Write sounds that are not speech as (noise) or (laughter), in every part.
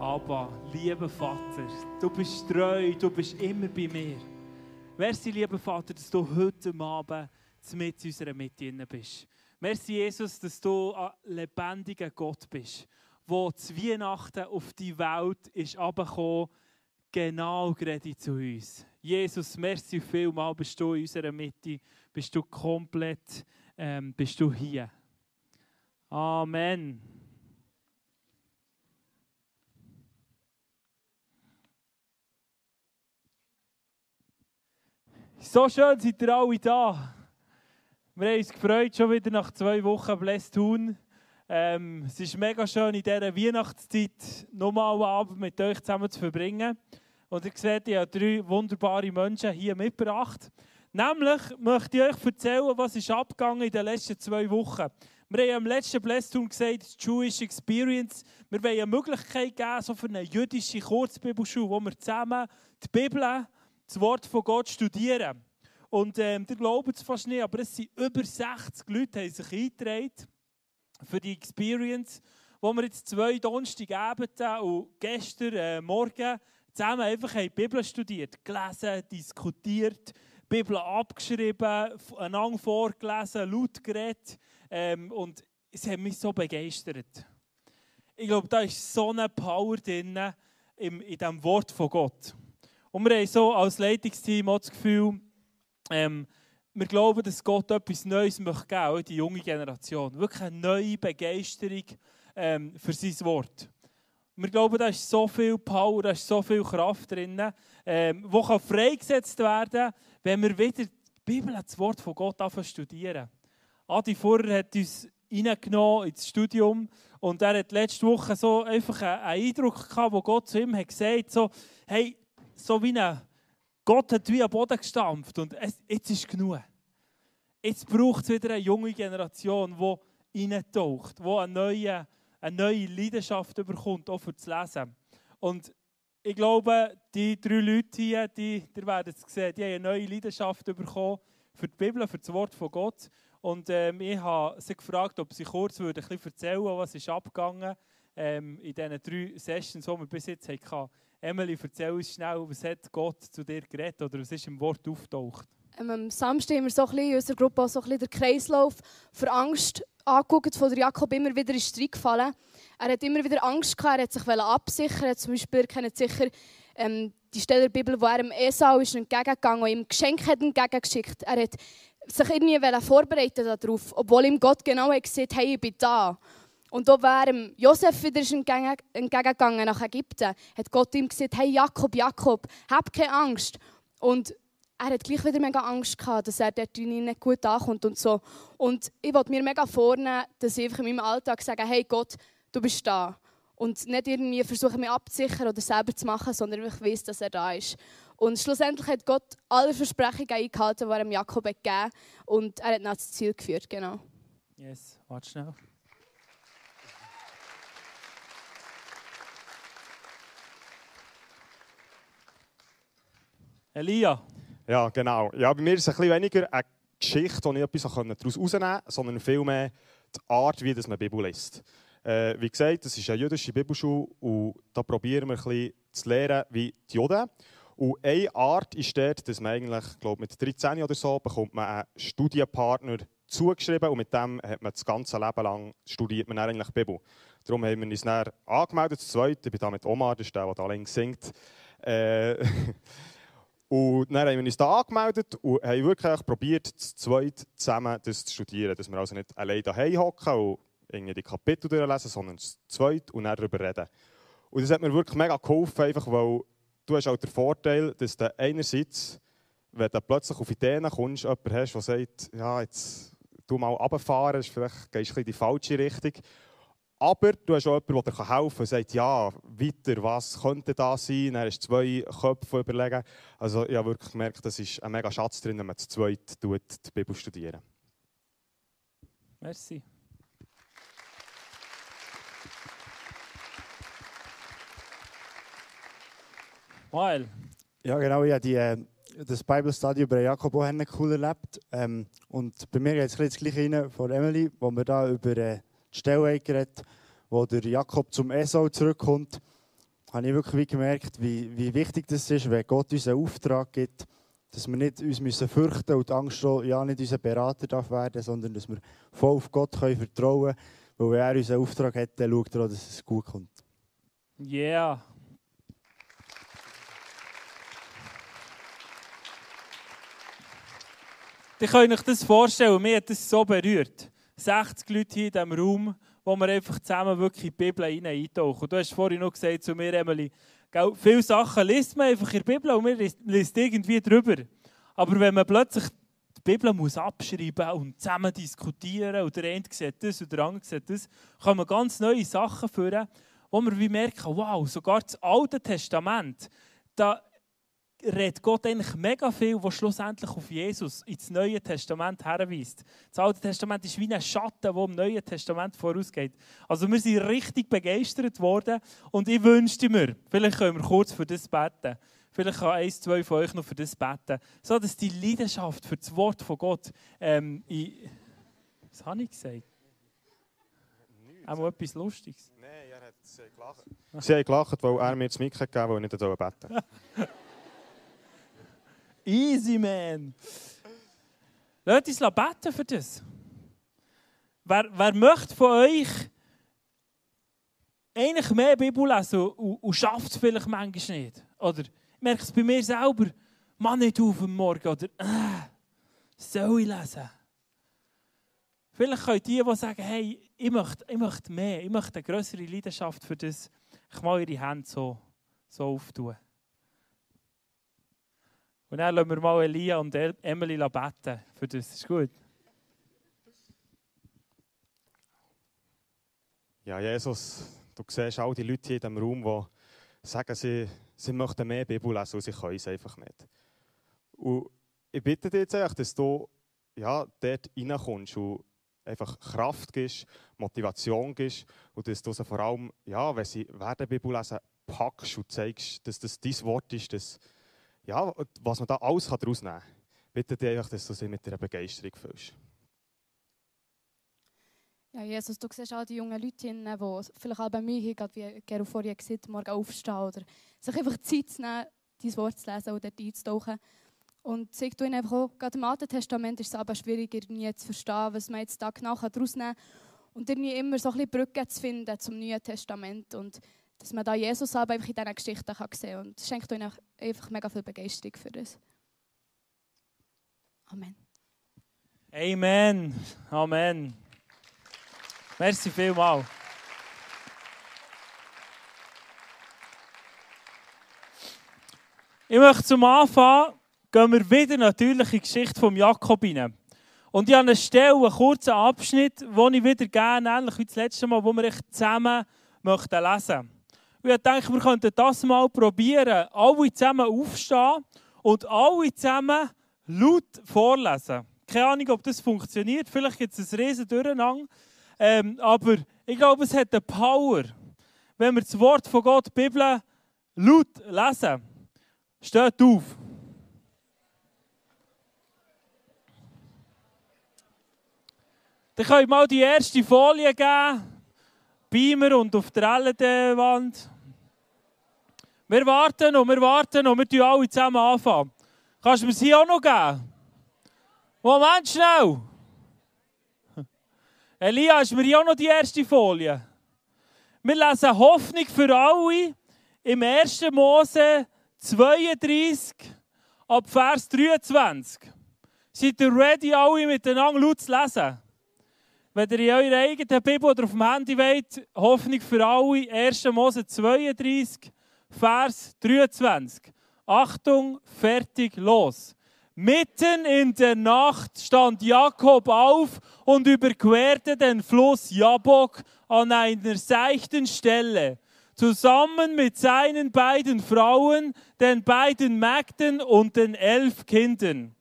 Aber, lieber Vater, du bist treu, du bist immer bei mir. Merci, lieber Vater, dass du heute Abend mit unserer Mitte bist. Merci, Jesus, dass du ein lebendiger Gott bist, wo zu Weihnachten auf die Welt ist abgekommen, genau gerade zu uns. Jesus, merci vielmal, bist du in unserer Mitte, bist du komplett, ähm, bist du hier. Amen. So schön seid ihr alle da. Wir haben uns gefreut, schon wieder nach zwei Wochen Blessed Tun. Ähm, es ist mega schön, in dieser Weihnachtszeit nochmal einen Abend mit euch zusammen zu verbringen. Und ihr seht, ich habe drei wunderbare Menschen hier mitgebracht. Nämlich möchte ich euch erzählen, was ist abgegangen in den letzten zwei Wochen. Wir haben am letzten Blessed Tun gesagt, Jewish Experience. Wir wollen eine Möglichkeit geben, so für eine jüdische Kurzbibelschule, wo wir zusammen die Bibel das Wort von Gott studieren. Und ähm, ihr glaubt es fast nicht, aber es sind über 60 Leute, die sich eingetragen für die Experience, wo wir jetzt zwei Donnerstagabende und gestern äh, Morgen zusammen einfach die Bibel studiert, gelesen, diskutiert, Bibel abgeschrieben, einander vorgelesen, laut geredet ähm, und es hat mich so begeistert. Ich glaube, da ist so eine Power drin in, in diesem Wort von Gott. Und wir haben so als Leitungsteam auch das Gefühl, ähm, wir glauben, dass Gott etwas Neues möchte geben, auch die junge Generation. Wirklich eine neue Begeisterung ähm, für sein Wort. Wir glauben, da ist so viel Power, da ist so viel Kraft drin, ähm, die kann freigesetzt werden wenn wir wieder die Bibel, das Wort von Gott anfangen studieren. Adi Furrer hat uns reingenommen ins Studium und er hat letzte Woche so einfach einen Eindruck gehabt, wo Gott zu ihm hat gesagt so, hey, so wie ein Gott hat wie am Boden gestampft und es, jetzt ist genug. Jetzt braucht es wieder eine junge Generation, die reintaucht, die eine neue, eine neue Leidenschaft bekommt, auch für das Lesen. Und ich glaube, die drei Leute hier, die, die werden es sehen, die haben eine neue Leidenschaft bekommen für die Bibel, für das Wort von Gott. Und ähm, ich habe sie gefragt, ob sie kurz würden, ein bisschen erzählen was ist abgegangen ähm, in diesen drei Sessions, die wir bis jetzt hatten. Emily, erzähl uns schnell, was hat Gott zu dir geredet oder was ist im Wort auftaucht? Ähm, am Samstag haben wir so ein bisschen in unserer Gruppe auch so ein bisschen den Kreislauf für Angst angeguckt, von Jakob immer wieder in Streit gefallen. Er hat immer wieder Angst gehabt, er hat sich absichern Zum Beispiel kennt sicher ähm, die Stelle der Bibel, wo er dem Esau ist entgegengegangen und ihm Geschenk hat entgegengeschickt. Er hat sich irgendwie vorbereitet darauf, obwohl ihm Gott genau hat gesagt, hey, ich bin da. Und da wäre Josef wieder entgegengegangen nach Ägypten, hat Gott ihm gesagt, hey Jakob, Jakob, hab keine Angst. Und er hat gleich wieder mega Angst gehabt, dass er dort nicht gut ankommt und so. Und ich wollte mir mega vornehmen, dass ich einfach in meinem Alltag sage, hey Gott, du bist da. Und nicht irgendwie versuchen, mich abzusichern oder selber zu machen, sondern ich weiß, dass er da ist. Und schlussendlich hat Gott alle Versprechungen eingehalten, die er Jakob gegeben hat. Und er hat nach das Ziel geführt, genau. Yes, warte schnell. Elia. Ja, genau. Ja, bei mir ist es ein weniger eine Geschichte, wo ich etwas daraus herausnehmen konnte, sondern vielmehr die Art, wie man Bibel liest. Äh, wie gesagt, das ist eine jüdische Bibelschule und da probieren wir ein zu lernen, wie die Juden. Und eine Art ist dort, dass man eigentlich, glaube mit 13 oder so, bekommt man einen Studienpartner zugeschrieben und mit dem hat man das ganze Leben lang studiert man eigentlich Bibel. Darum haben wir uns dann angemeldet, das zweite, ich bin da mit Omar, das ist der, der da links singt. Äh, (laughs) Und dann haben wir uns da angemeldet und haben wirklich probiert, zu zweit zusammen das zu studieren. Dass wir also nicht allein daheim hocken und irgendwie die Kapitel durchlesen, sondern zu zweit und dann darüber reden. Und das hat mir wirklich mega geholfen, einfach weil du hast auch den Vorteil, dass du einerseits, wenn du plötzlich auf Ideen kommst, jemanden hast, der sagt, ja, jetzt du mal runterfahren, vielleicht gehst du in die falsche Richtung. Aber du hast auch jemanden, der dir helfen kann und sagt, ja, weiter, was könnte da sein? Dann hast du zwei Köpfe überlegen. Also ich habe wirklich gemerkt, das ist ein mega Schatz drin, wenn man zu zweit die Bibel studieren. Merci. Weil. Ja, genau. Ich habe die, äh, das Bible Study über Jakob auch cool erlebt. Ähm, und bei mir geht es das Gleiche rein von Emily, wo wir da über äh, die Stelle geredet, wo der Jakob zum Esau zurückkommt. habe ich wirklich gemerkt, wie, wie wichtig das ist, wenn Gott uns einen Auftrag gibt, dass wir nicht uns müssen fürchten und Angst haben, ja nicht unser Berater darf werden, sondern dass wir voll auf Gott können vertrauen können, weil wenn er uns einen Auftrag hat, dann schaut er auch, dass es gut kommt. Yeah. Ihr könnt euch das vorstellen, mir hat das so berührt. 60 Leute hier in diesem Raum, wo wir einfach zusammen wirklich in die Bibel eintauchen. Du hast vorhin noch gesagt zu mir, Emily, viele Sachen liest man einfach in der Bibel und man liest irgendwie drüber. Aber wenn man plötzlich die Bibel muss abschreiben und zusammen diskutieren und der eine sieht das und der andere sieht das, kann man ganz neue Sachen führen, wo man wie merken, wow, sogar das Alte Testament, da redet Gott eigentlich mega viel, was schlussendlich auf Jesus ins Neue Testament herweist. Das Alte Testament ist wie ein Schatten, der im Neuen Testament vorausgeht. Also wir sind richtig begeistert worden und ich wünschte mir, vielleicht können wir kurz für das beten, vielleicht kann eins, zwei von euch noch für das beten, so dass die Leidenschaft für das Wort von Gott ähm, in... Was habe ich gesagt? Auch etwas Lustiges. Nein, er hat sie gelacht. Sie haben gelacht, weil er mir das Mikro gegeben hat, weil ich nicht beten (laughs) Easy, man. Lasst uns beten für das. Wer, wer möchte von euch eigentlich mehr Bibel lesen und, und schafft es vielleicht manchmal nicht? Oder merkt es bei mir selber, man nicht auf am Morgen oder äh, soll ich lesen? Vielleicht könnt ihr, die sagen, hey, ich möchte, ich möchte mehr, ich möchte eine größere Leidenschaft für das, ich mal ihre Hände so, so auftun. Und dann lassen wir mal Elia und Emily beten für das. Ist gut? Ja, Jesus, du siehst all die Leute hier in diesem Raum, die sagen, sie, sie möchten mehr Bibel lesen und sie können es einfach nicht. Und ich bitte dich jetzt eigentlich, dass du ja, dort reinkommst und einfach Kraft gibst, Motivation gibst und dass du sie vor allem, ja, wenn sie werden Bibel lesen, packst und zeigst, dass das dein Wort ist, dass ja, was man da alles daraus nehmen kann, bitte dich einfach, dass du sie mit einer Begeisterung fühlst. Ja, Jesus, du siehst all die jungen Leute, die vielleicht auch bei mir hier, wie Gero vorhin gesagt morgen aufstehen oder sich einfach Zeit zu nehmen, dein Wort zu lesen oder einzutauchen. Und zeig du ihnen einfach auch, gerade im Alten Testament ist es aber schwierig, irgendwie zu verstehen, was man jetzt da genau daraus nehmen kann. Und irgendwie immer so ein bisschen Brücken zu finden zum Neuen Testament. Und dass man da Jesus aber einfach in diesen Geschichten kann sehen kann. Und es schenkt euch einfach mega viel Begeisterung für das. Amen. Amen. Amen. Merci vielmals. Ich möchte zum Anfang gehen wir wieder natürlich in die Geschichte von Jakob hinein. Und ich habe eine Stelle, einen kurzen Abschnitt, den ich wieder gerne, ähnlich wie das letzte Mal, wo wir zusammen lesen möchten. Und ich dachte, wir könnten das mal probieren. Alle zusammen aufstehen und alle zusammen laut vorlesen. Keine Ahnung, ob das funktioniert. Vielleicht gibt es ein riesen Durcheinander. Ähm, aber ich glaube, es hat eine Power. Wenn wir das Wort von Gott, die Bibel, laut lesen. Steht auf. Dann könnt ihr mal die erste Folie geben. Beamer und auf der LED-Wand. Wir warten und wir warten und wir tun alle zusammen anfangen. Kannst du mir sie auch noch geben? Moment schnell! (laughs) Elia, ist mir hier auch noch die erste Folie. Wir lesen Hoffnung für alle im 1. Mose 32 ab Vers 23. Seid ihr ready, alle miteinander laut zu lesen? Wenn ihr in eurer eigenen Bibel oder auf dem Handy wollt, Hoffnung für alle, 1. Mose 32, Vers 23. Achtung, fertig, los. Mitten in der Nacht stand Jakob auf und überquerte den Fluss Jabok an einer seichten Stelle, zusammen mit seinen beiden Frauen, den beiden Mägden und den elf Kindern.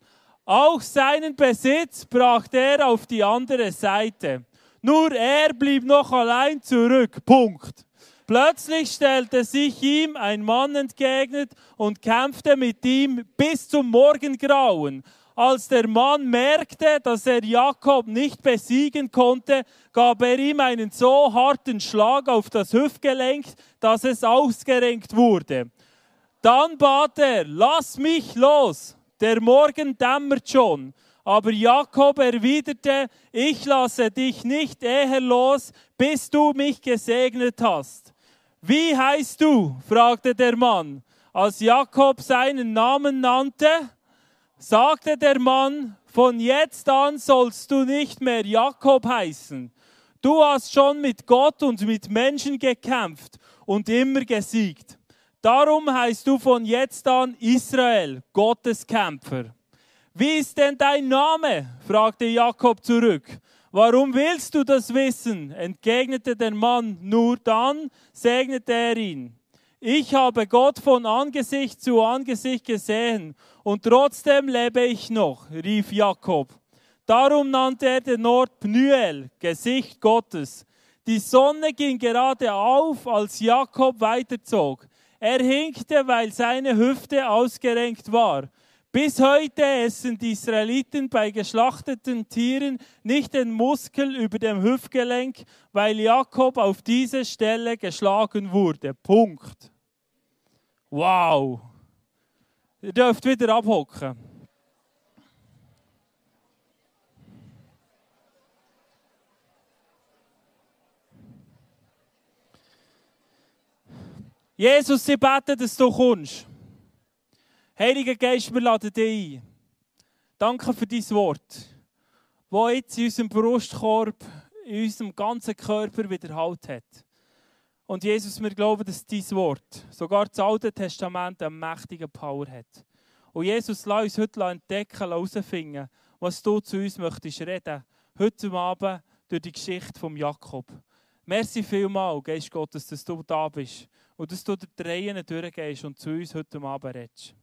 Auch seinen Besitz brachte er auf die andere Seite. Nur er blieb noch allein zurück. Punkt. Plötzlich stellte sich ihm ein Mann entgegnet und kämpfte mit ihm bis zum Morgengrauen. Als der Mann merkte, dass er Jakob nicht besiegen konnte, gab er ihm einen so harten Schlag auf das Hüftgelenk, dass es ausgerenkt wurde. Dann bat er, lass mich los, der Morgen dämmert schon. Aber Jakob erwiderte, ich lasse dich nicht eher los, bis du mich gesegnet hast. Wie heißt du? fragte der Mann. Als Jakob seinen Namen nannte, sagte der Mann, von jetzt an sollst du nicht mehr Jakob heißen. Du hast schon mit Gott und mit Menschen gekämpft und immer gesiegt. Darum heißt du von jetzt an Israel, Gottes Kämpfer. Wie ist denn dein Name? fragte Jakob zurück. Warum willst du das wissen? entgegnete der Mann. Nur dann segnete er ihn. Ich habe Gott von Angesicht zu Angesicht gesehen und trotzdem lebe ich noch, rief Jakob. Darum nannte er den Ort Pnuel, Gesicht Gottes. Die Sonne ging gerade auf, als Jakob weiterzog. Er hinkte, weil seine Hüfte ausgerenkt war. Bis heute essen die Israeliten bei geschlachteten Tieren nicht den Muskel über dem Hüftgelenk, weil Jakob auf diese Stelle geschlagen wurde. Punkt. Wow. Ihr dürft wieder abhocken. Jesus, sie beten, dass du kommst. Heiliger Geist, wir laden dich ein. Danke für dein Wort, das jetzt in unserem Brustkorb, in unserem ganzen Körper wieder Halt hat. Und Jesus, wir glauben, dass dein Wort, sogar das Alte Testament, eine mächtige Power hat. Und Jesus, lass uns heute entdecken, herausfinden, was du zu uns möchtest reden. Heute Abend durch die Geschichte von Jakob. Merci vielmal, Geist Gottes, dass du da bist und dass du die Tränen durchgehst und zu uns heute Abend redest.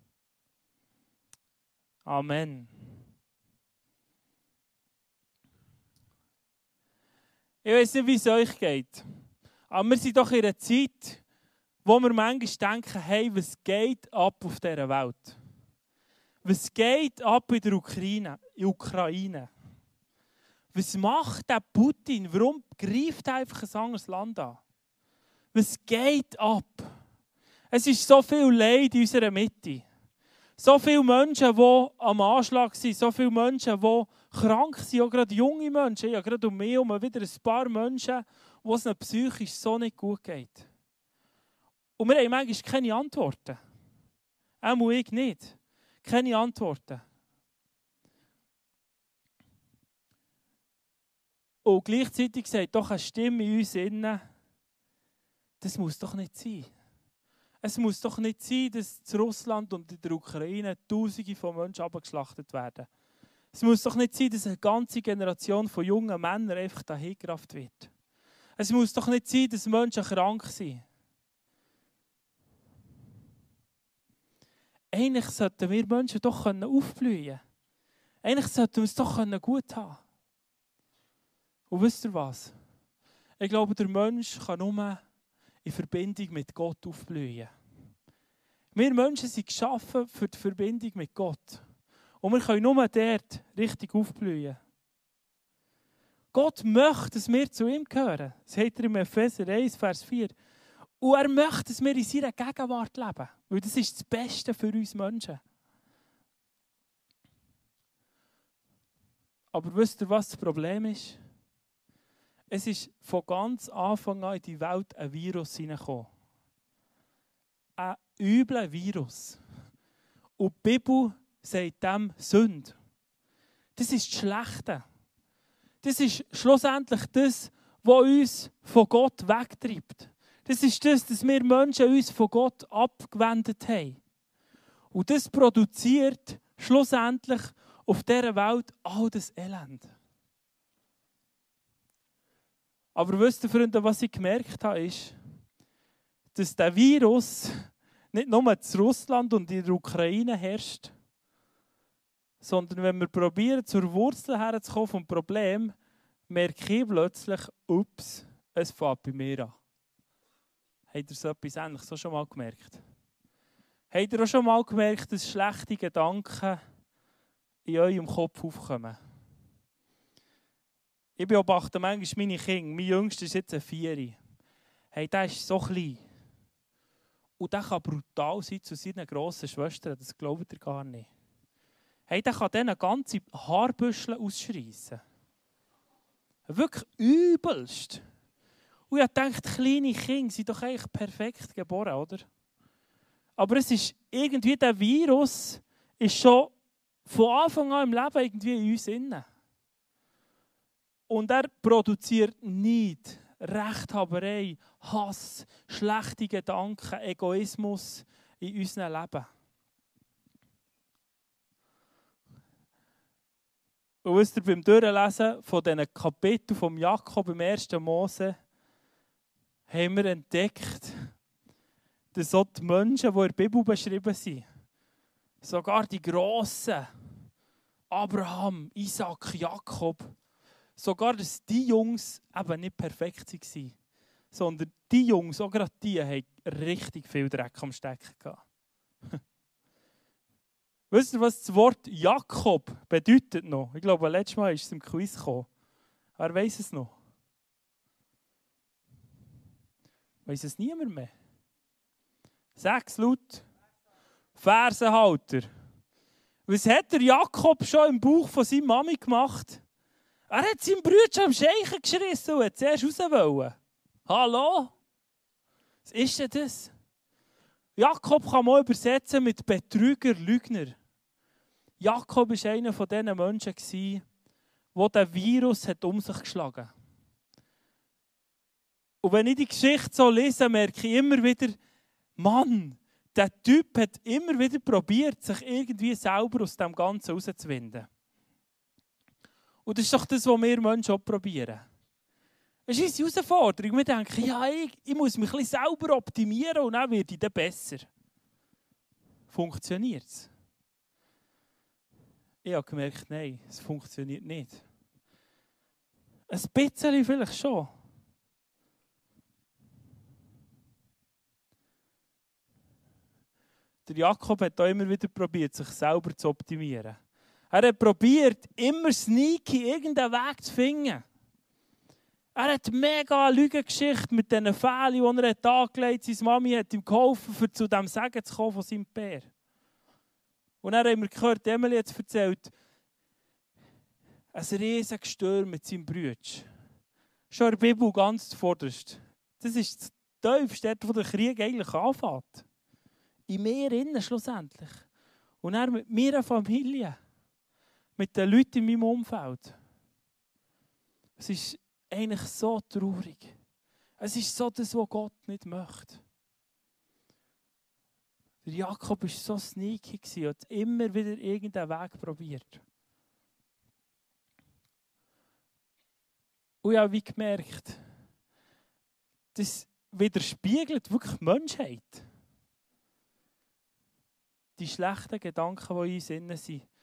Amen. Ich weiß nicht, wie es euch geht. Aber wir sind doch in einer Zeit, wo wir manchmal denken, hey, was geht ab auf dieser Welt? Was geht ab in der Ukraine? In Ukraine? Was macht der Putin? Warum greift er einfach ein anderes Land an? Was geht ab? Es ist so viel Leid in unserer Mitte. So viele Menschen, die am Anschlag sind, so viele Menschen, die krank sind, auch gerade junge Menschen. Ja, gerade um mich herum wieder ein paar Menschen, wo es ihnen psychisch so nicht gut geht. Und wir haben manchmal keine Antworten. Auch ich nicht. Keine Antworten. Und gleichzeitig sagt doch eine Stimme in uns innen, das muss doch nicht sein. Es muss doch nicht sein, dass in Russland und in der Ukraine Tausende von Menschen abgeschlachtet werden. Es muss doch nicht sein, dass eine ganze Generation von jungen Männern einfach dahingerafft wird. Es muss doch nicht sein, dass Menschen krank sind. Eigentlich sollten wir Menschen doch aufblühen können. Eigentlich sollten wir es doch gut haben Und wisst ihr was? Ich glaube, der Mensch kann nur in Verbindung mit Gott aufblühen. Wir Menschen sind geschaffen für die Verbindung mit Gott. Und wir können nur dort richtig aufblühen. Gott möchte, dass wir zu ihm gehören. Das sagt er im Epheser 1, Vers 4. Und er möchte, dass wir in seiner Gegenwart leben. Weil das ist das Beste für uns Menschen. Aber wisst ihr, was das Problem ist? Es ist von ganz Anfang an in die Welt ein Virus hineingekommen. Ein übler Virus. Und die Bibel sagt dem Sünde. Das ist das Schlechte. Das ist schlussendlich das, was uns von Gott wegtreibt. Das ist das, dass wir Menschen uns von Gott abgewendet haben. Und das produziert schlussendlich auf dieser Welt all das Elend. Aber wisst ihr, Freunde, was ich gemerkt habe, ist, dass der Virus nicht nur in Russland und in der Ukraine herrscht, sondern wenn wir probieren, zur Wurzel herzukommen vom Problem, merke ich plötzlich, ups, es fängt bei mir an. Habt ihr so etwas Ähnliches so schon mal gemerkt? Habt ihr auch schon mal gemerkt, dass schlechte Gedanken in eurem Kopf aufkommen. Ich beobachte manchmal meine Kinder. Mein Jüngster ist jetzt ein Vieri. Hey, der ist so klein. Und der kann brutal sein zu seinen grossen Schwestern. Das glaubt ihr gar nicht. Hey, der kann denen ganze Haarbüschel ausschreissen. Wirklich übelst. Und ich dachte, kleine Kinder sind doch eigentlich perfekt geboren, oder? Aber es ist irgendwie, der Virus ist schon von Anfang an im Leben irgendwie in uns innen. Und er produziert Neid, Rechthaberei, Hass, schlechte Gedanken, Egoismus in unserem Leben. Und wisst ihr, beim Durchlesen von diesen Kapiteln vom Jakob im 1. Mose haben wir entdeckt, dass auch die Menschen, die in der Bibel beschrieben sind, sogar die Grossen, Abraham, Isaac, Jakob, sogar dass die Jungs eben nicht perfekt waren, sondern die Jungs, auch gerade die, haben richtig viel Dreck am Stecken gehabt. (laughs) Wisst ihr, was das Wort Jakob bedeutet noch? Ich glaube, letztes Mal ist es im Quiz gekommen. Wer weiß es noch? Weiß es niemand mehr? Sechs laut. Fersenhalter. Was hat der Jakob schon im Bauch von seiner Mami gemacht? Er hat seinen Bruder am Scheichen geschrissen und hat zuerst raus wollen. Hallo? Was ist denn das? Jakob kann man übersetzen mit Betrüger, Lügner. Jakob war einer von diesen Menschen, der den Virus um sich geschlagen hat. Und wenn ich die Geschichte so lese, merke ich immer wieder, Mann, der Typ hat immer wieder probiert, sich irgendwie selber aus dem Ganzen herauszuwinden. Und das ist doch das, was wir Menschen auch probieren. Es ist unsere Herausforderung. Wir denken, ja, ich, ich muss mich ein bisschen selber optimieren und dann werde ich dann besser. Funktioniert es? Ich habe gemerkt, nein, es funktioniert nicht. Ein bisschen vielleicht schon. Der Jakob hat auch immer wieder probiert, sich selber zu optimieren. Er hat probiert, immer sneaky irgendeinen Weg zu finden. Er hat mega Lügengeschichte mit diesen Fehlen, die er hat angelegt hat. Seine Mami hat ihm geholfen, um zu dem Sagen zu kommen von seinem Bär. Und dann haben wir gehört, Emily hat erzählt, ein riesiges Sturm mit seinem Bruder. Schon in der Bibel ganz zuvorderst. Das ist das tiefste, wo der Krieg eigentlich anfängt. In mir innen schlussendlich. Und er mit meiner Familie. Mit den Leuten in meinem Umfeld. Es ist eigentlich so traurig. Es ist so das, was Gott nicht möchte. Jakob war so sneaky und hat immer wieder irgendeinen Weg probiert. Und ich habe wie gemerkt, das widerspiegelt wirklich die Menschheit. Die schlechten Gedanken, die in uns sind,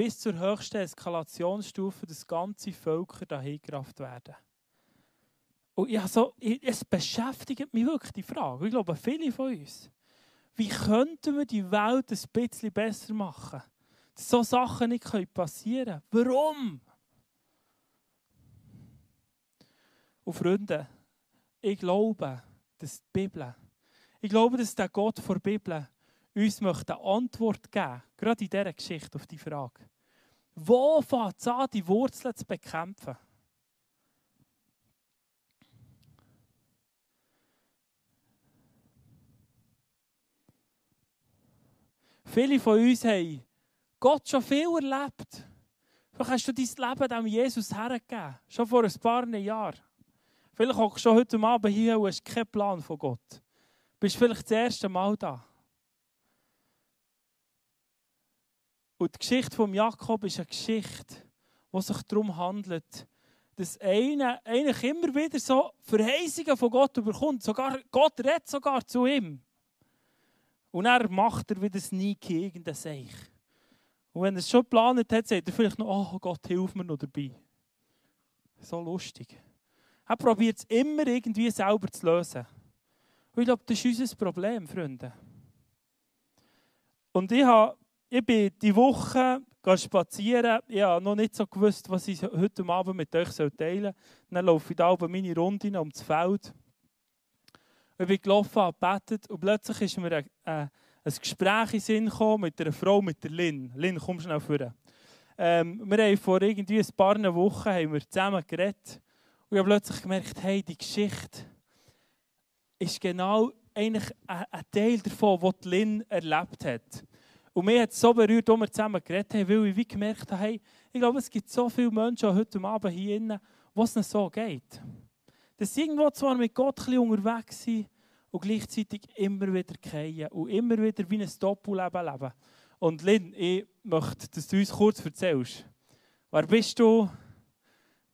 bis zur höchsten Eskalationsstufe, dass ganze Völker dahin gerafft werden. Und ich so, es beschäftigt mich wirklich die Frage. Ich glaube, viele von uns. Wie könnten wir die Welt ein bisschen besser machen? Dass so Sachen nicht passieren können. Warum? Und Freunde, ich glaube, dass die Bibel, ich glaube, dass der Gott vor der Bibel uns möchte eine Antwort geben, gerade in dieser Geschichte auf die Frage. Wo fängt es an, die Wurzeln zu bekämpfen? Viele von uns haben Gott schon viel erlebt. Vielleicht hast du dein Leben dem Jesus hergegeben, schon vor ein paar Jahren. Vielleicht auch schon heute Abend hier und hast keinen Plan von Gott. Du bist vielleicht das erste Mal da. Und die Geschichte von Jakob ist eine Geschichte, die sich darum handelt, dass einer eigentlich immer wieder so Verheißungen von Gott überkommt. Sogar, Gott redet sogar zu ihm. Und er macht er wieder sneaky irgendein Seich. Und wenn er es schon geplant hat, sagt er vielleicht noch, oh Gott, hilf mir noch dabei. So lustig. Er probiert es immer irgendwie selber zu lösen. Und ich glaube, das ist unser Problem, Freunde. Und ich, habe, ich bin die Woche spazieren. Ich habe noch nicht so gewusst, was ich heute Abend mit euch teilen soll. Dann laufe ich da oben meine Runde um das Feld. Ich bin gelaufen, habe gebetet und plötzlich ist mir ein, ein, ein Gespräch in Sinn gekommen mit einer Frau, mit der Lynn. Lynn, komm schnell vor. Ähm, wir haben vor irgendwie ein paar Wochen haben wir zusammen geredet und ich habe plötzlich gemerkt, hey, die Geschichte ist genau eigentlich ein, Teil davon, was Lynn erlebt hat. Und mir hat es so berührt, als wir zusammen geredet haben, weil ich wie gemerkt habe, hey, ich glaube, es gibt so viele Menschen heute Abend hier drin, wo es nicht so geht. Dass sie irgendwo zwar mit Gott ein bisschen unterwegs sind und gleichzeitig immer wieder fallen und immer wieder wie ein Doppelleben leben. Und Lynn, ich möchte, dass du uns kurz erzählst. Wer bist du?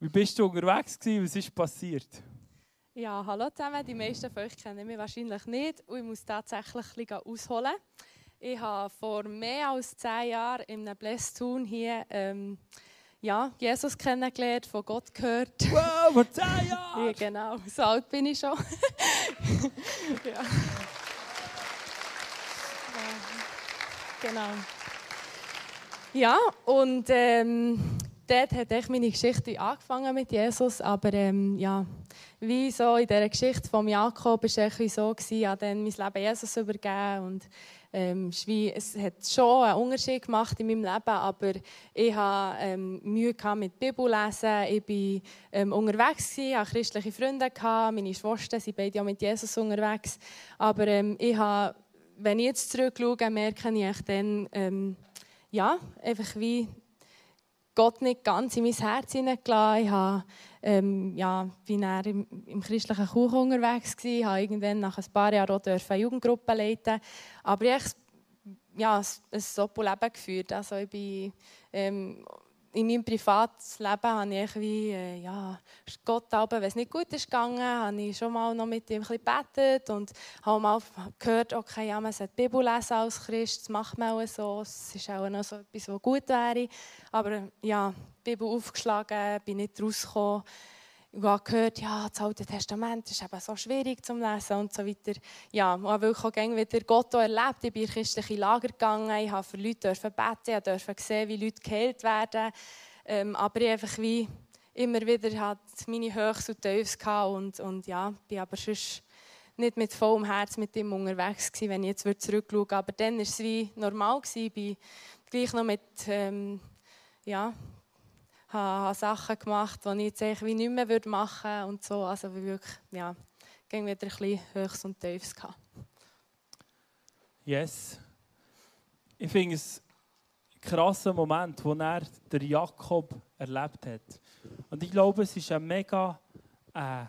Wie bist du unterwegs gewesen? Was ist passiert? Ja, hallo zusammen. Die meisten von euch kennen mich wahrscheinlich nicht und ich muss tatsächlich ein bisschen ausholen. Ich habe vor mehr als zehn Jahren in einem Blästun hier ähm, ja, Jesus kennengelernt, von Gott gehört. Wow, vor zehn (laughs) Jahren! ja, genau, so alt bin ich schon. (laughs) ja. Genau. Ja, und ähm, dort hat echt meine Geschichte angefangen mit Jesus, aber ähm, ja, wie so in dieser Geschichte von Jakob war es so, gewesen, ich habe dann mein Leben Jesus übergeben und ähm, es hat schon einen Unterschied gemacht in meinem Leben, aber ich hatte ähm, Mühe mit Bibellesen, ich war ähm, unterwegs, gewesen, hatte christliche Freunde, gehabt, meine Schwestern sind beide auch mit Jesus unterwegs, aber ähm, ich habe wenn ich jetzt zurückschaue, merke ich dann, ähm, ja, einfach wie Gott nicht ganz in mein Herz hineingelassen. Ich habe, ähm, ja, bin im, im christlichen Kuchen unterwegs gewesen, habe irgendwann nach ein paar Jahren auch eine Jugendgruppe leiten. Aber ich habe ja, ein Sopo-Leben geführt. Also ich bin ähm, in meinem Privatleben habe ich wie, äh, ja, Gott aber, wenn es nicht gut ist gegangen, habe ich schon mal noch mit ihm ein gebetet und habe mal gehört, okay, ja, man sollte die Bibel lesen als Christ, das macht man auch so, es ist auch noch so etwas, was gut wäre. Aber ja, die Bibel aufgeschlagen, bin nicht rausgekommen. Ich habe gehört, ja, das Alte Testament ist eben so schwierig zu lesen und so weiter. Ja, ich habe wirklich auch wieder Gott erlebt. Ich bin in christliche Lager gegangen, ich durfte für Leute beten, ich durfte sehen, wie Leute geheilt werden. Ähm, aber ich einfach wie immer wieder hat meine Höchst und Tiefs und, und ja, bin aber sonst nicht mit vollem Herz mit ihm unterwegs gewesen, wenn ich jetzt zurückschaue. Aber dann war es wie normal. Gewesen. Ich bin gleich noch mit ähm, ja, habe, Sachen gemacht, die ich jetzt eigentlich nicht mehr machen würde und so. Also wirklich, ja, ging wieder ein bisschen Höchst und Tiefs. Yes. Ich finde es ein krasser Moment, wo er der Jakob erlebt hat. Und ich glaube, es ist ein mega, äh,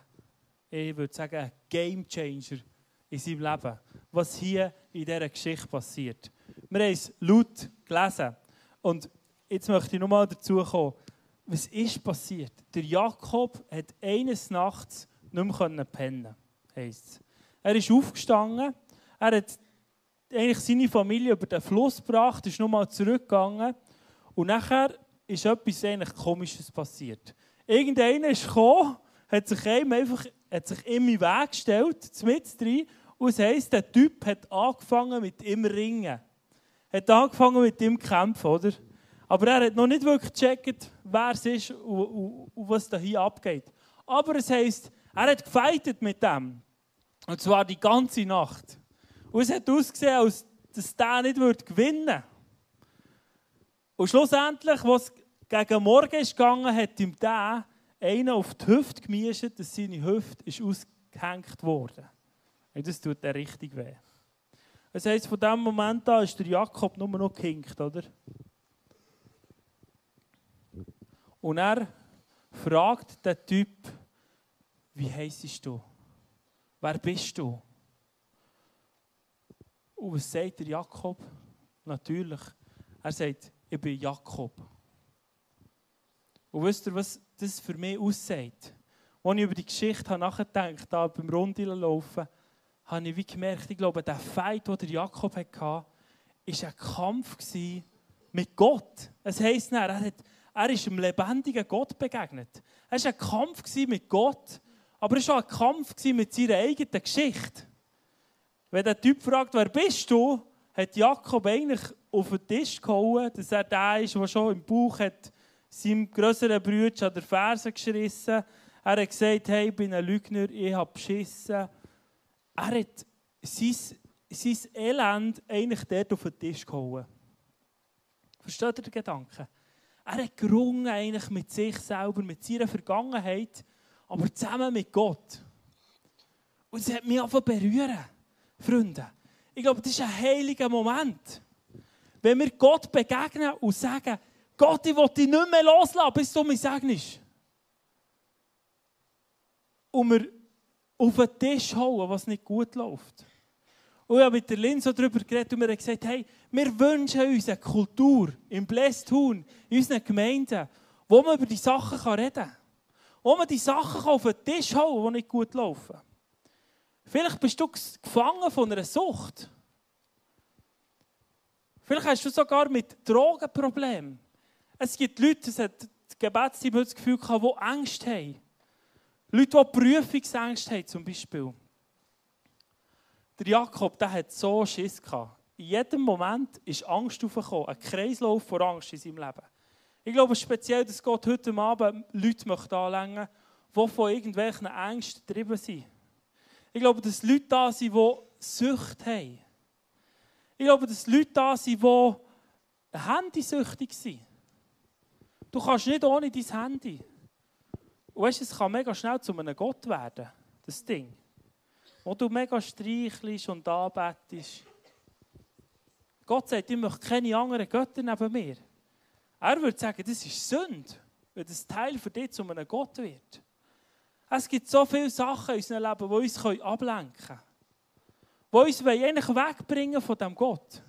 ich würde sagen, ein Game Changer in seinem Leben, was hier in dieser Geschichte passiert. Wir haben es laut gelesen. Und jetzt möchte ich nochmal dazu kommen, was ist passiert? Der Jakob hat eines Nachts nicht mehr pennen heisst Er ist aufgestanden, er hat eigentlich seine Familie über den Fluss gebracht, ist nochmal zurückgegangen und nachher ist etwas eigentlich Komisches passiert. Irgendeiner ist gekommen, hat sich ihm einfach hat sich in den Weg gestellt, mit rein, und es heisst, der Typ hat angefangen mit ihm ringen. Hat angefangen mit ihm kämpfen, oder? Aber er hat noch nicht wirklich gecheckt, wer es ist und, und, und was da hier abgeht. Aber es heisst, er hat gefeitet mit dem. Und zwar die ganze Nacht. Und es hat ausgesehen, als dass der nicht gewinnen würde. Und schlussendlich, was gegen Morgen ist gegangen, hat ihm der einen auf die Hüfte gemischt, dass seine Hüfte ist ausgehängt wurde. Und das tut er richtig weh. Das heisst, von dem Moment an ist der Jakob nur noch gehinkt, oder? Und er fragt den Typ, wie heisst du? Wer bist du? Und was sagt der Jakob? Natürlich, er sagt, ich bin Jakob. Und wisst ihr, was das für mich aussagt? Als ich über die Geschichte nachgedacht habe, beim Rundeln laufen, habe ich wie gemerkt, ich glaube, der Fight, den Jakob hatte, war ein Kampf mit Gott. Es heisst, er hat er ist einem lebendigen Gott begegnet. Es war ein Kampf mit Gott, aber es war auch ein Kampf mit seiner eigenen Geschichte. Wenn der Typ fragt, wer bist du, hat Jakob eigentlich auf den Tisch gehauen, dass er der ist, der schon im Bauch hat, seinem größeren Bruder an der Ferse geschrissen. Er hat gesagt, hey, ich bin ein Lügner, ich habe beschissen. Er hat sein, sein Elend eigentlich dort auf den Tisch gehauen. Versteht ihr den Gedanken? Er hat gerungen eigentlich mit sich selber, mit seiner Vergangenheit, aber zusammen mit Gott. Und es hat mich einfach berühren, Freunde. Ich glaube, das ist ein heiliger Moment. Wenn wir Gott begegnen und sagen, Gott, ich will dich nicht mehr loslassen, bis du mir segnest. Und wir auf den Tisch hauen, was nicht gut läuft. Und ich habe mit der Lin so darüber geredet und mir gesagt, hey, wir wünschen uns eine Kultur im Blästun, in unseren Gemeinden, wo man über die Sachen reden kann. Wo man die Sachen auf den Tisch hauen kann, die nicht gut laufen. Vielleicht bist du gefangen von einer Sucht. Vielleicht hast du sogar mit Drogenproblemen. Es gibt Leute, das hat das Gebetsteam das Gefühl gehabt, die Angst haben. Leute, die Prüfungsängste haben, zum Beispiel. Der Jakob, der hat so Schiss gehabt. In jedem Moment ist Angst aufgekommen, ein Kreislauf von Angst in seinem Leben. Ich glaube speziell, dass Gott heute Abend Leute möchte anlängen die von irgendwelchen Ängsten getrieben sind. Ich glaube, dass Leute da sind, die Sucht haben. Ich glaube, dass Leute da sind, die handysüchtig sind. Du kannst nicht ohne dein Handy. Und weißt, es kann mega schnell zu einem Gott werden, das Ding wo du mega streichelst und anbetest. Gott sagt, ich möchte keine anderen Götter neben mir. Er würde sagen, das ist Sünde, wenn das Teil für dich zu einem Gott wird. Es gibt so viele Sachen in unserem Leben, die uns ablenken können. Die uns eigentlich wegbringen von diesem Gott.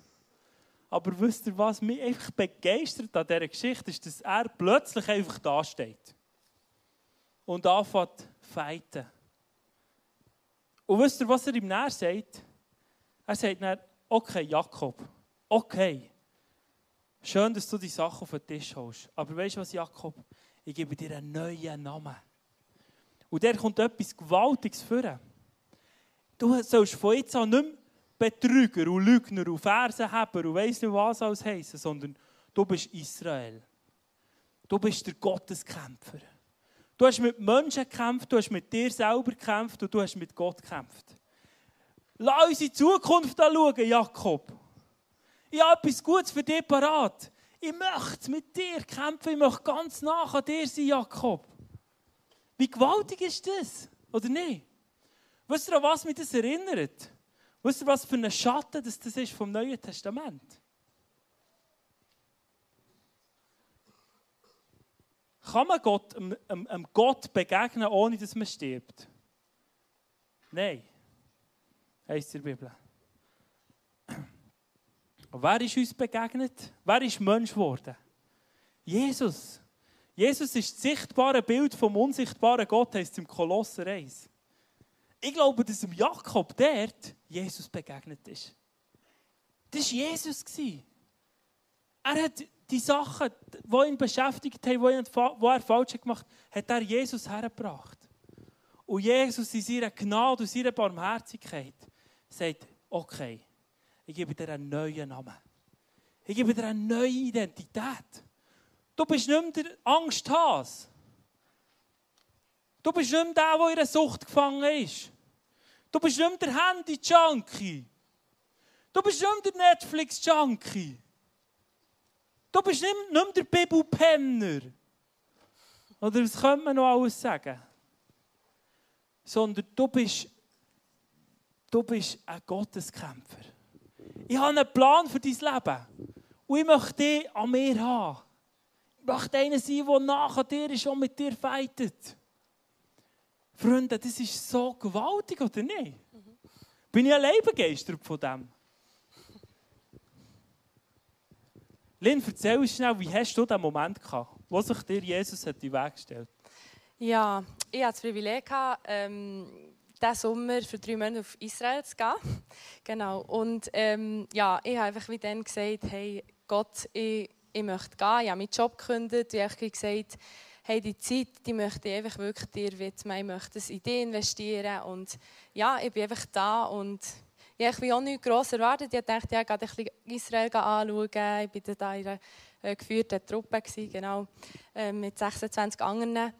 Aber wisst ihr, was mich einfach begeistert an dieser Geschichte ist, dass er plötzlich einfach da steht. Und anfängt zu. Und wisst ihr, was er ihm näher sagt? Er sagt dann, okay, Jakob, okay, schön, dass du die Sachen auf den Tisch holst. Aber weißt du was, Jakob? Ich gebe dir einen neuen Namen. Und der kommt etwas Gewaltiges vor. Du sollst von jetzt an nicht mehr Betrüger und Lügner und Fersenheber und weiss nicht was alles heißen, sondern du bist Israel. Du bist der Gotteskämpfer. Du hast mit Menschen gekämpft, du hast mit dir selber gekämpft und du hast mit Gott gekämpft. Lass uns in die Zukunft anschauen, Jakob. Ich habe etwas Gutes für dich parat. Ich möchte mit dir kämpfen, ich möchte ganz nach an dir sein, Jakob. Wie gewaltig ist das? Oder nicht? Wisst ihr, an was mich das erinnert? Wisst ihr, was für ein Schatten das ist vom Neuen Testament? Kann man Gott, einem, einem Gott begegnen, ohne dass man stirbt? Nein. Heißt in der Bibel. wer ist uns begegnet? Wer ist Mensch geworden? Jesus. Jesus ist das sichtbare Bild vom unsichtbaren Gott, heißt im Kolosser 1. Ich glaube, dass dem Jakob dort Jesus begegnet ist. Das war Jesus. Er hat die Sachen, die ihn beschäftigt haben, die er falsch gemacht hat, hat er Jesus hergebracht. Und Jesus in seiner Gnade und seiner Barmherzigkeit sagt, okay, ich gebe dir einen neuen Namen. Ich gebe dir eine neue Identität. Du bist nicht mehr der Angsthase. Du bist nicht mehr der, der in einer Sucht gefangen ist. Du bist nicht mehr der Handy-Junkie. Du bist nicht mehr der Netflix-Junkie. Du bist nicht, mehr der Bibelpenner. Oder was könnte man noch alles sagen? Sondern du bist, du bist ein Gotteskämpfer. Ich habe einen Plan für dein Leben. Und ich möchte dich an mir haben. Ich möchte einer sein, der nach dir ist und mit dir fightet. Freunde, das ist so gewaltig, oder nicht? Bin ich allein begeistert von dem? Lynn, erzähl uns schnell, wie hast du den Moment gehabt, wo sich dir Jesus in den Weg gestellt Ja, ich hatte das Privileg, ähm, diesen Sommer für drei Monate auf Israel zu gehen. (laughs) genau. Und ähm, ja, ich habe einfach wie dann gesagt, hey Gott, ich, ich möchte gehen. Ich habe meinen Job gekündigt. Ich habe gesagt, hey, die Zeit, die möchte ich einfach wirklich dir widmen. Ich möchte es in dich investieren. Und ja, ich bin einfach da und ich habe auch nichts gross erwartet. Ich dachte, ja, ich gehe ein bisschen Israel anschauen. Ich war da in einer äh, geführten Truppe, genau, äh, mit 26 anderen.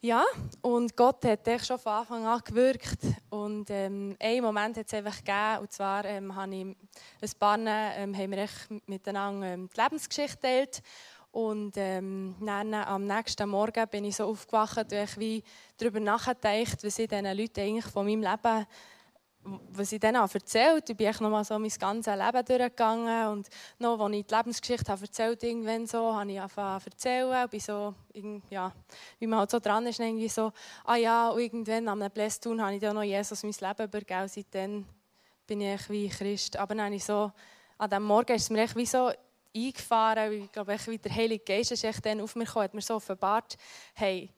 Ja, und Gott hat echt schon von Anfang an gewirkt. Und ähm, einen Moment hat es einfach gegeben, und zwar ähm, habe ich ein paar ähm, haben wir echt miteinander ähm, die Lebensgeschichte geteilt. Und ähm, dann, am nächsten Morgen bin ich so aufgewacht und ich wie darüber nachgedacht, was ich diesen Leuten eigentlich von meinem Leben was ich dann erzählt habe, bin ich noch mal so mein ganzes Leben durchgegangen und noch, als ich die Lebensgeschichte habe erzählt irgendwann so, habe ich angefangen zu erzählen, bin so, ja, wie man halt so dran ist, irgendwie so, ah ja, irgendwann am Blästun habe ich dann noch Jesus mein Leben übergeben, seitdem bin ich wie Christ. Aber dann habe ich so, an diesem Morgen ist es mir echt wie so eingefahren, ich glaube, wie der Heilige Geist ist echt dann auf mich gekommen, hat mir so offenbart, hey,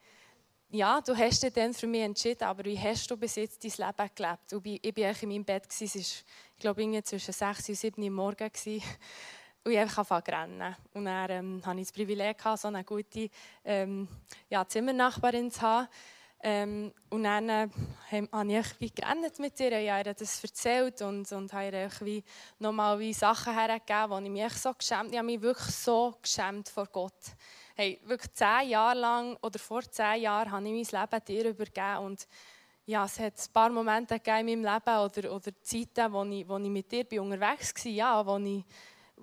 ja, du hast dich dann für mich entschieden, aber wie hast du bis jetzt dein Leben gelebt? Und ich war in meinem Bett, es war, ich glaube, zwischen 6 und 7 Uhr morgens. Und ich einfach angefangen zu rennen. Und dann ähm, hatte ich das Privileg, so eine gute ähm, ja, Zimmernachbarin zu haben. Ähm, und dann äh, habe ich wie gerannt mit ihr, ich habe ihr das erzählt und, und habe ihr nochmal Sachen hergegeben, wo ich mich so geschämt Ich habe mich wirklich so geschämt vor Gott. Hey, wirklich zehn Jahre lang oder vor zehn Jahren habe ich mein Leben dir übergeben und ja, es hat ein paar Momente in meinem Leben oder, oder Zeiten, wo ich, wo ich mit dir unterwegs war, ja, wo ich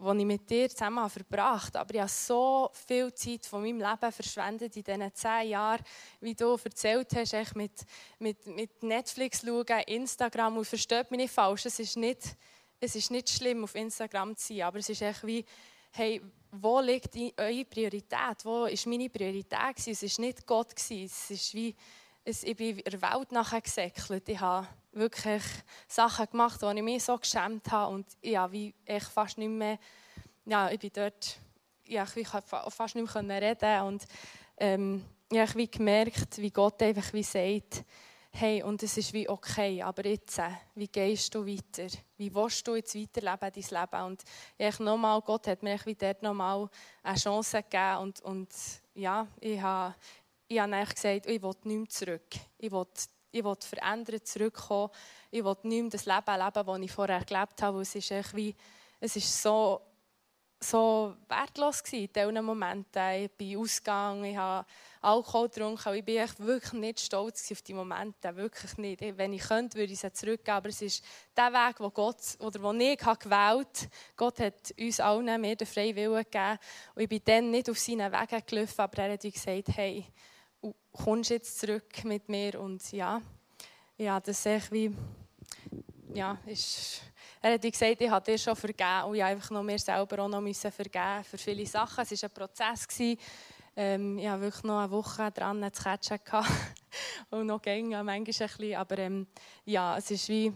die ich mit dir zusammen verbracht habe. Aber ich habe so viel Zeit von meinem Leben verschwendet in diesen zehn Jahren, wie du erzählt hast, mit, mit, mit Netflix schauen, Instagram. Und versteht mich nicht falsch, es ist nicht, es ist nicht schlimm, auf Instagram zu sein, aber es ist echt wie, hey, wo liegt eure Priorität? Wo ist meine Priorität? Es war nicht Gott. Es ist wie, ich bin in der Welt nachher gesäckelt. Ich habe wirklich Sachen gemacht, die ich mich so geschämt habe und ja, wie ich fast nicht mehr, ja, ich bin dort, ja, ich fast nicht mehr reden und ähm, ja, ich habe gemerkt, wie Gott einfach wie sagt, hey, und es ist wie okay, aber jetzt, wie gehst du weiter? Wie willst du jetzt weiterleben, dein Leben? Und ich nochmal, Gott hat mir wie dort nochmal eine Chance gegeben und, und ja, ich habe, ich habe gesagt, ich will nicht mehr zurück. Ich will ich will verändert zurückkommen. Ich will nicht mehr das Leben leben, das ich vorher gelebt habe. Es ist, echt es ist so, so wertlos gewesen, in diesen Momenten. Ich bin ausgegangen, ich habe Alkohol getrunken. Ich echt wirklich nicht stolz auf die Momente. Wirklich nicht. Wenn ich könnte, würde ich sie zurückgeben. Aber es ist der Weg, den Gott, oder den ich gewählt habe. Gott hat uns allen mehr den freien Willen gegeben. Und ich bin dann nicht auf seinen Wegen gelaufen, aber er hat gesagt, hey, kommst jetzt zurück mit mir und ja, ja das ist wie, ja, ist, er hat gesagt, ich habe dir schon vergeben und ich einfach noch mir selber auch noch müssen vergeben für viele Sachen. Es war ein Prozess. Gewesen. Ähm, ich hatte wirklich noch eine Woche dran zu catchen (laughs) und noch gängig, manchmal ein bisschen, aber ähm, ja, es ist wie,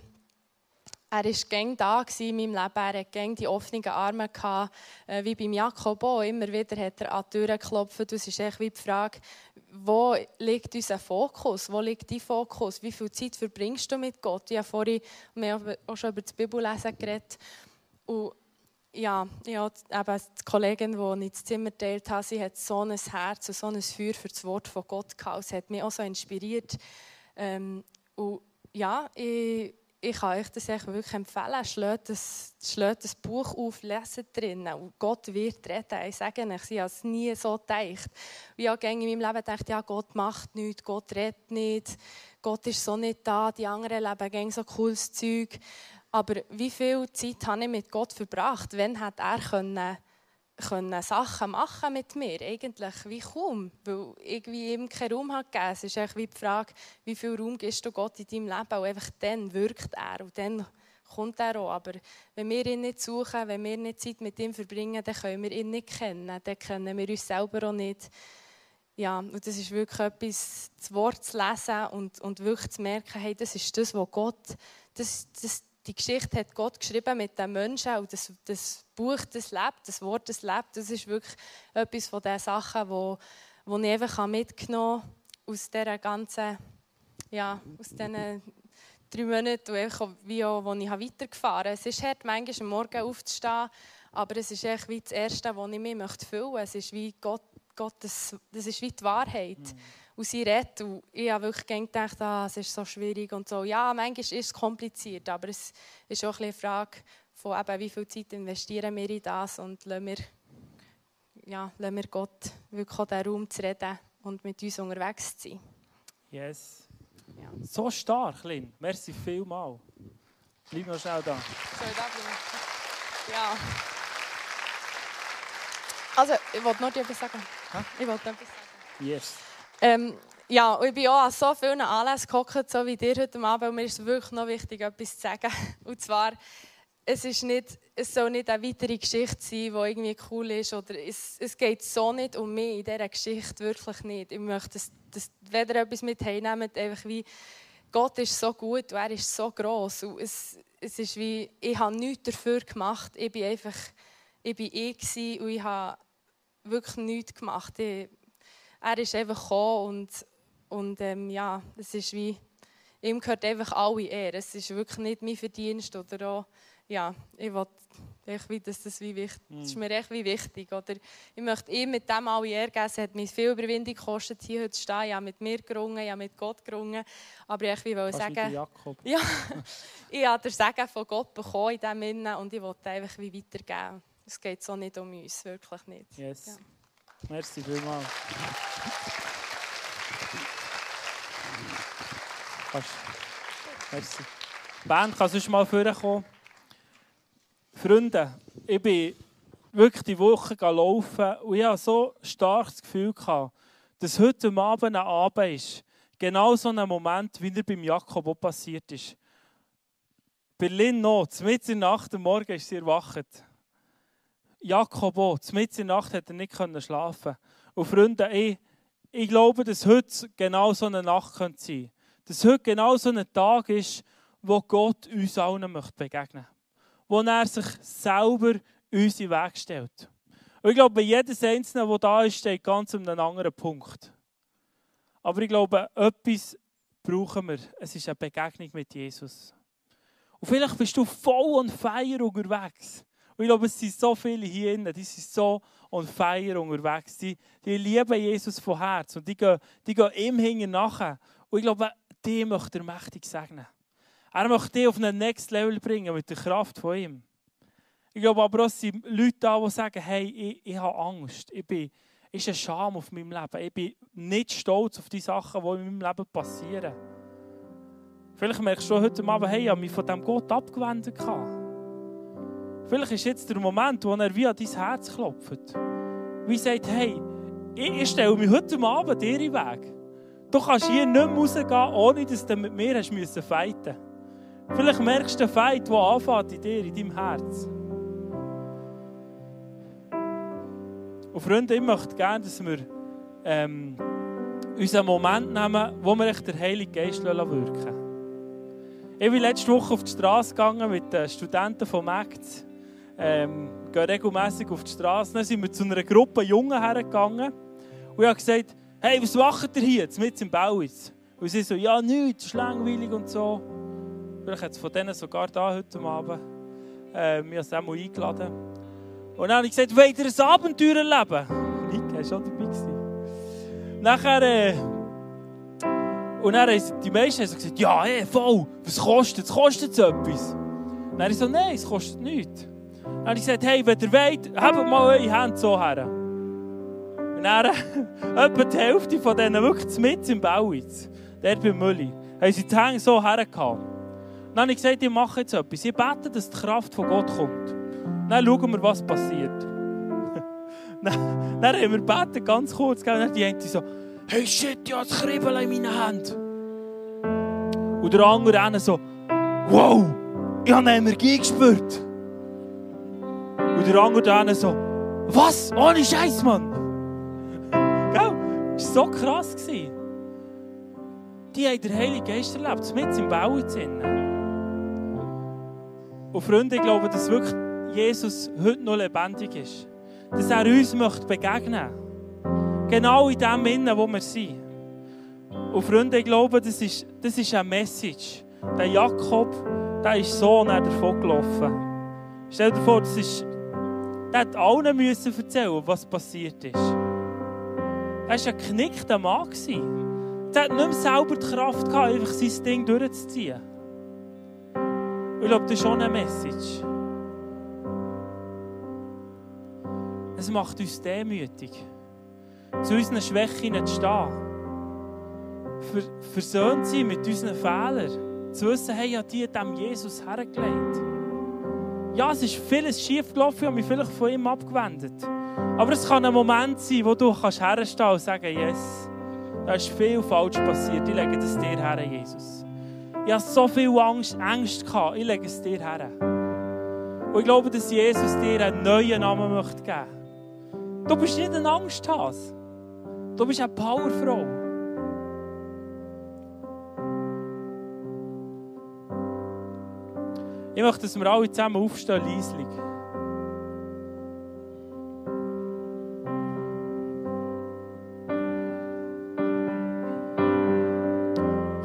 er war gäng da in meinem Leben. Er hatte gäng die offenen Arme. Gehabt, äh, wie beim Jakob auch. Immer wieder hat er an die Türen geklopft. Es ist echt wie die Frage, wo liegt unser Fokus? Wo liegt dein Fokus? Wie viel Zeit verbringst du mit Gott? Ich habe vorhin auch schon über das Bibellesen geredet. Und ja, ja eben die Kollegin, die ich das Zimmer teilt habe, sie hat so ein Herz und so ein Feuer für das Wort von Gott gehabt. Sie hat mich auch so inspiriert. Ähm, und ja, ich ich kann euch das wirklich empfehlen. Schlägt das, schlägt das Buch auf, lesen drinnen. Und Gott wird reden. Ich sage euch, ich habe es nie so gedacht. Ich habe in meinem Leben gedacht, ja, Gott macht nichts, Gott redet nicht, Gott ist so nicht da, die anderen leben gegen so cooles Zeug. Aber wie viel Zeit habe ich mit Gott verbracht? Wann hat er können können Sachen machen mit mir, eigentlich wie kaum, weil irgendwie ihm keinen Raum hat gegeben. Es ist eigentlich wie die Frage, wie viel Raum gibst du Gott in deinem Leben und einfach dann wirkt er und dann kommt er auch. Aber wenn wir ihn nicht suchen, wenn wir nicht Zeit mit ihm verbringen, dann können wir ihn nicht kennen, dann kennen wir uns selber auch nicht. Ja, und das ist wirklich etwas, das Wort zu lesen und, und wirklich zu merken, hey, das ist das, was Gott, das, das, die Geschichte hat Gott geschrieben mit den Menschen und das, das Buch, das lebt, das Wort, das lebt. Das ist wirklich etwas von den Sachen, wo, wo ich einfach mitgenommen habe aus dieser ganzen, ja, aus diesen drei Monaten, wo, wie auch, wo ich weitergefahren habe. Es ist hart, manchmal am Morgen aufzustehen, aber es ist echt wie das Erste, was ich mir füllen möchte. Es ist wie Gott, Gott, das, das ist wie die Wahrheit. Mhm. Und sie redet. Und ich habe wirklich gedacht, ah, es ist so schwierig und so. Ja, manchmal ist es kompliziert, aber es ist auch eine Frage von eben, wie viel Zeit investieren wir in das und lassen wir, ja, lassen wir Gott wirklich auch den Raum zu reden und mit uns unterwegs zu sein. Yes. Ja. So stark, Lynn. Merci vielmal. Bleib noch schnell da. Soll ich da bleiben? Ja. Also, ich wollte noch etwas sagen. Ha? Ich wollte etwas sagen. Yes. Ähm, ja, ich bin auch an so vielen Anlässen gekommen, so wie dir heute Abend, und mir ist wirklich noch wichtig, etwas zu sagen. (laughs) Und zwar, es, ist nicht, es soll nicht eine weitere Geschichte sein, die irgendwie cool ist. Oder es, es geht so nicht um mich in dieser Geschichte, wirklich nicht. Ich möchte, dass, dass weder etwas mit heimnehmt, einfach wie Gott ist so gut und er ist so groß. Und es, es ist wie, ich habe nichts dafür gemacht. Ich bin einfach, ich bin ich und ich habe wirklich nichts gemacht. Ich, er ist einfach gekommen und, und ähm, ja, es ist wie, ihm gehört einfach alle Ehre. Es ist wirklich nicht mein Verdienst oder auch, ja, ich will echt wie, dass das, wie wichtig, das ist mir echt wie wichtig. Oder ich möchte ihm mit dem alle Ehre geben. Es hat mir viel Überwindung gekostet, hier heute zu stehen. Habe mit mir gerungen, habe mit Gott gerungen. Aber ich will sagen, (laughs) ja, ich habe den Segen von Gott bekommen in diesem Innen und ich wollte einfach wie weitergeben. Es geht so nicht um uns, wirklich nicht. Yes. Ja. Merci vielmals. Merci. Band, kannst du mal vorkommen? Freunde, ich bin wirklich die Woche laufen und ich hatte so ein starkes Gefühl, dass heute Abend ein Abend ist. Genau so ein Moment, wie er beim Jakob passiert ist. Berlin noch, mitten in der Nacht, am Morgen ist sie erwacht. Jakob auch. Mitten in der Nacht hat er nicht schlafen Und Freunde, ich, ich glaube, dass heute genau so eine Nacht sein könnte. Dass heute genau so ein Tag ist, wo Gott uns allen möchte begegnen möchte. Wo er sich selber uns in den Weg stellt. Und ich glaube, jedes Einzelne, der da ist, steht ganz an einem anderen Punkt. Aber ich glaube, etwas brauchen wir. Es ist eine Begegnung mit Jesus. Und vielleicht bist du voll und feier unterwegs. Und ich glaube, es sind so viele hier innen, die sind so on fire unterwegs. Die, die lieben Jesus von Herzen und die gehen, die gehen ihm hinten nachher. Und ich glaube, die möchte er mächtig segnen. Er möchte dich auf ein Next Level bringen mit der Kraft von ihm. Ich glaube aber es sind Leute da, die sagen, hey, ich, ich habe Angst. Ich bin, ist eine Scham auf meinem Leben. Ich bin nicht stolz auf die Sachen, die in meinem Leben passieren. Vielleicht merkst du heute Abend, hey, ich habe mich von diesem Gott abgewendet. Vielleicht ist jetzt der Moment, wo er wie an dein Herz klopft. Wie sagt, hey, ich stelle mich heute Abend dir in Weg. Du kannst hier nicht mehr rausgehen, ohne dass du mit mir hast müssen fighten Vielleicht merkst du den Fight, der anfängt in dir, in deinem Herz. Und Freunde, ich möchte gerne, dass wir ähm, unseren Moment nehmen, wo wir echt den Heiligen Geist wirken Ich bin letzte Woche auf die Straße gegangen mit den Studenten von MACT ähm, gehen regelmässig auf die Straße. Dann sind wir zu einer Gruppe Jungen hergegangen und ich habe gesagt, hey, was macht ihr hier, jetzt mit im Bauitz? Und sie so, ja, nichts, ist langweilig und so. Vielleicht hat es von denen sogar da heute Abend. Ähm, ich habe sie auch mal eingeladen. Und dann habe ich gesagt, wollt ihr ein Abenteuer erleben? Nick, er war schon dabei. Nachher, äh, und dann haben die meisten haben gesagt, ja, hey, voll, was kostet es? Kostet es etwas? dann habe ich so, nein, es kostet nichts. Dann habe ich gesagt, hey, wenn ihr wollt, habt mal eure Hände so her. Und dann, etwa die Hälfte von denen wirklich mit im Bau jetzt, dort beim Mülli, haben sie die Hände so hergehauen. Dann habe ich gesagt, ich mache jetzt etwas. Ich bete, dass die Kraft von Gott kommt. Dann schauen wir, was passiert. (laughs) dann, haben wir gebeten, ganz kurz. Und dann die eine so, hey shit, habe das Kribbeln in meinen Händen. Und der andere so, wow, ich habe eine Energie gespürt. Und der andere da so, was? Ohne Scheiß, Mann! Gell? Das war so krass. Die haben den Heiligen Geist erlebt, mit im Bau Und Freunde, ich glaube, dass wirklich Jesus heute noch lebendig ist. Dass er uns möchte begegnen Genau in dem Innen, wo wir sind. Und Freunde, ich glaube, das ist, das ist eine Message. Der Jakob, der ist so davon gelaufen. Stell dir vor, das ist der hat allen müssen erzählen, was passiert ist. Er war ein geknickter Mann. Er hat nicht mehr selber die Kraft gehabt, einfach sein Ding durchzuziehen. Ich glaube, das ist schon eine Message. Es macht uns demütig, zu unseren Schwächen zu stehen. Ver versöhnt sein mit unseren Fehlern. Zu wissen, hey, ich habe die dem Jesus hergelegt. Ja, es ist vieles schief gelaufen, ich habe mich vielleicht von ihm abgewendet. Aber es kann ein Moment sein, wo du kannst herstehen und sagen, yes, da ist viel falsch passiert. Ich lege das dir her, Jesus. Ich hatte so viel Angst, Angst gehabt. Ich lege es dir her. Und ich glaube, dass Jesus dir einen neuen Namen möchte geben. Du bist nicht ein Angsthase. Du bist eine Powerfrau. Ich möchte, dass wir alle zusammen aufstehen, leislich.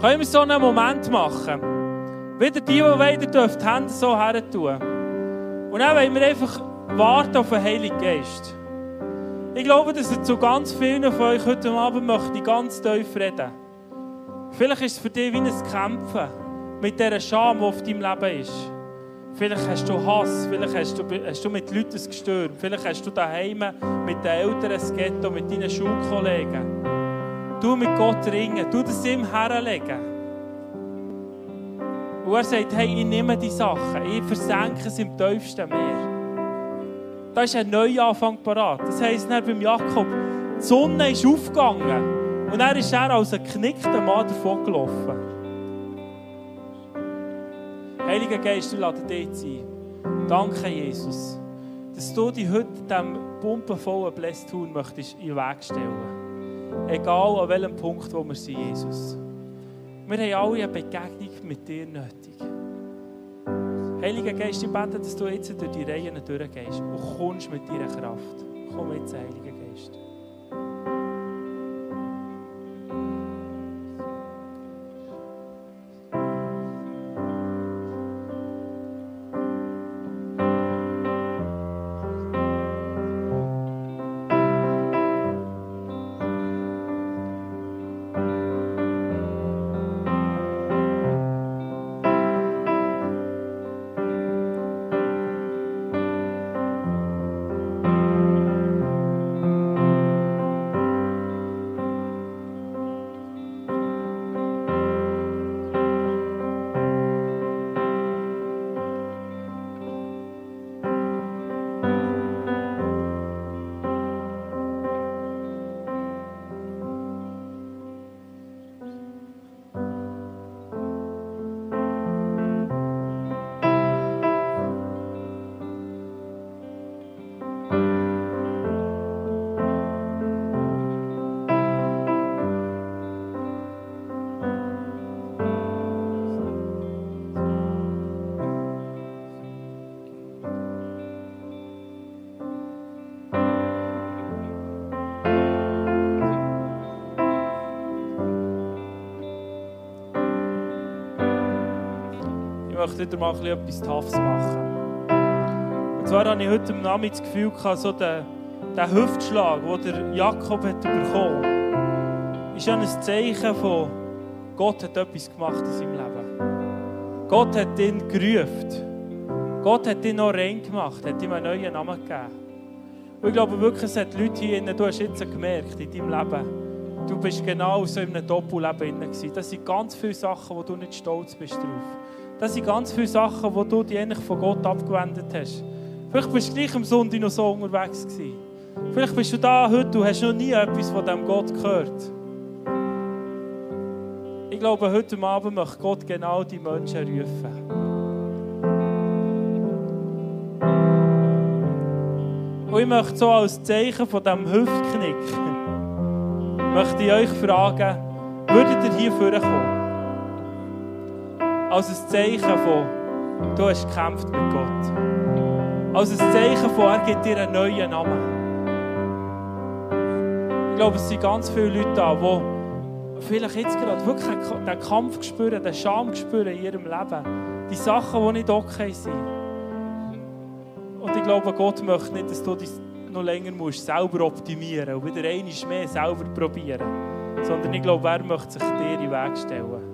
Können wir so einen Moment machen? Wieder die, die wollen, dürfen die Hände so her tun. Und dann wollen wir einfach warten auf den Heiligen Geist. Ich glaube, dass er zu ganz vielen von euch heute Abend möchte ganz tief reden. Vielleicht ist es für dich wie ein Kämpfen mit dieser Scham, die auf deinem Leben ist. Vielleicht hast du Hass, vielleicht hast du, hast du mit Leuten gestört, vielleicht hast du daheim mit den Eltern ein Ghetto, mit deinen Schulkollegen. Du mit Gott ringen, du das ihm herlegen. Und er sagt, hey, ich nehme die Sachen, ich versenke es im tiefsten Meer. Da ist ein Neuanfang parat. Das heisst, dann beim Jakob, die Sonne ist aufgegangen und er ist er als ein geknickter Mann davon gelaufen. Heiliger Geist, du lade dich ein. Danke, Jesus, dass du dich heute diesem pumpenvollen Blästun möchtest in den Weg stellen. Egal an welchem Punkt wo wir sind, Jesus. Wir haben alle eine Begegnung mit dir nötig. Heiliger Geist, ich bete, dass du jetzt durch die Reihen durchgehst und kommst mit deiner Kraft. Komm jetzt, Heiliger Geist. Möchte wieder mal etwas Toughs machen. Und zwar hatte ich heute Abend das Gefühl, so der, der Hüftschlag, den der Jakob hat bekommen hat, ist ja ein Zeichen von, Gott hat etwas gemacht in seinem Leben. Gott hat ihn gerufen. Gott hat ihn noch rein gemacht, hat ihm einen neuen Namen gegeben. Und ich glaube wirklich, es hat Leute hier, du hast jetzt gemerkt in deinem Leben, du bist genau so in einem Doppelleben drin. Das sind ganz viele Sachen, wo du nicht stolz bist drauf. Das sind ganz viele Sachen, wo du dich eigentlich von Gott abgewendet hast. Vielleicht bist du gleich am Sonntag noch so unterwegs gewesen. Vielleicht bist du da heute und hast noch nie etwas von diesem Gott gehört. Ich glaube, heute Abend möchte Gott genau die Menschen rufen. Und ich möchte so als Zeichen von diesem Hüftknick (laughs) möchte ich euch fragen, würdet ihr hier vorkommen? Als ein Zeichen von, du hast gekämpft mit Gott. Als ein Zeichen von, er gibt dir einen neuen Namen. Ich glaube, es sind ganz viele Leute da, die vielleicht jetzt gerade wirklich den Kampf spüren, den Scham spüren in ihrem Leben. Die Sachen, die nicht okay sind. Und ich glaube, Gott möchte nicht, dass du dein noch länger musst selber optimieren und wieder einmal mehr selber probieren. Sondern ich glaube, er möchte sich dir in den Weg stellen.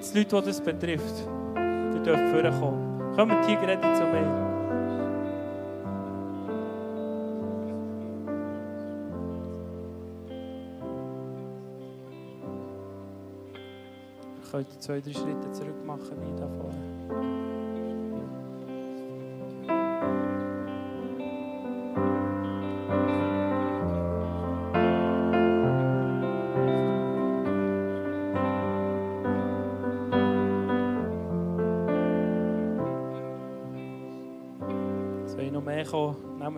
Gibt es Leute, die das betrifft? Die dürfen vorkommen. Kommt hier gerade zu mir. Ihr könnt zwei, drei Schritte zurück machen, wie da vorne.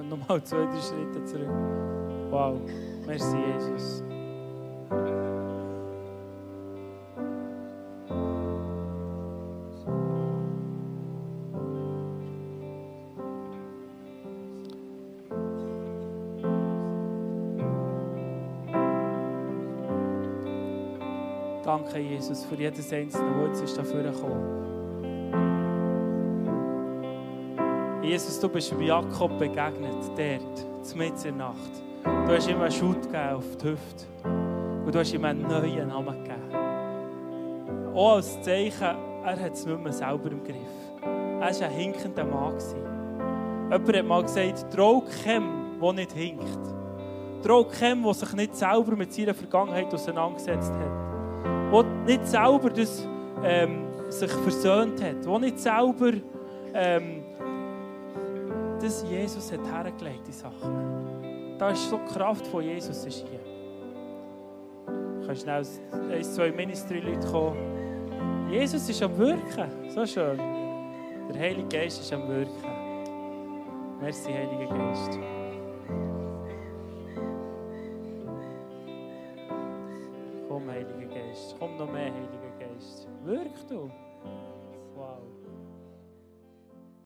Kommen? Nehmen wir noch mal (laughs) zwei, drei Schritte zurück. Wow, merci Jesus. Danke, Jesus, für jedes einzelne, das jetzt ist dafür gekommen. Jesus, du bist Jakob begegnet, dort, mitten in der Nacht. Du hast ihm einen Schutt gegeben auf die Hüfte. Und du hast ihm einen neuen Namen gegeben. Auch als Zeichen, er hat es nicht mehr selber im Griff. Er war ein hinkender Mann. Jemand hat mal gesagt, trau keinem, der nicht hinkt. Trau keinem, der sich nicht selber mit seiner Vergangenheit auseinandergesetzt hat. Der nicht selber das, ähm, sich versöhnt hat. Der nicht selber ähm, das Jesus hat hergelegt, die Sachen. Da ist so die Kraft von Jesus ist hier. Du kannst schnell ein, zwei Ministry-Leute kommen. Jesus ist am Wirken. So schön. Der Heilige Geist ist am Wirken. Merci, Heiliger Geist.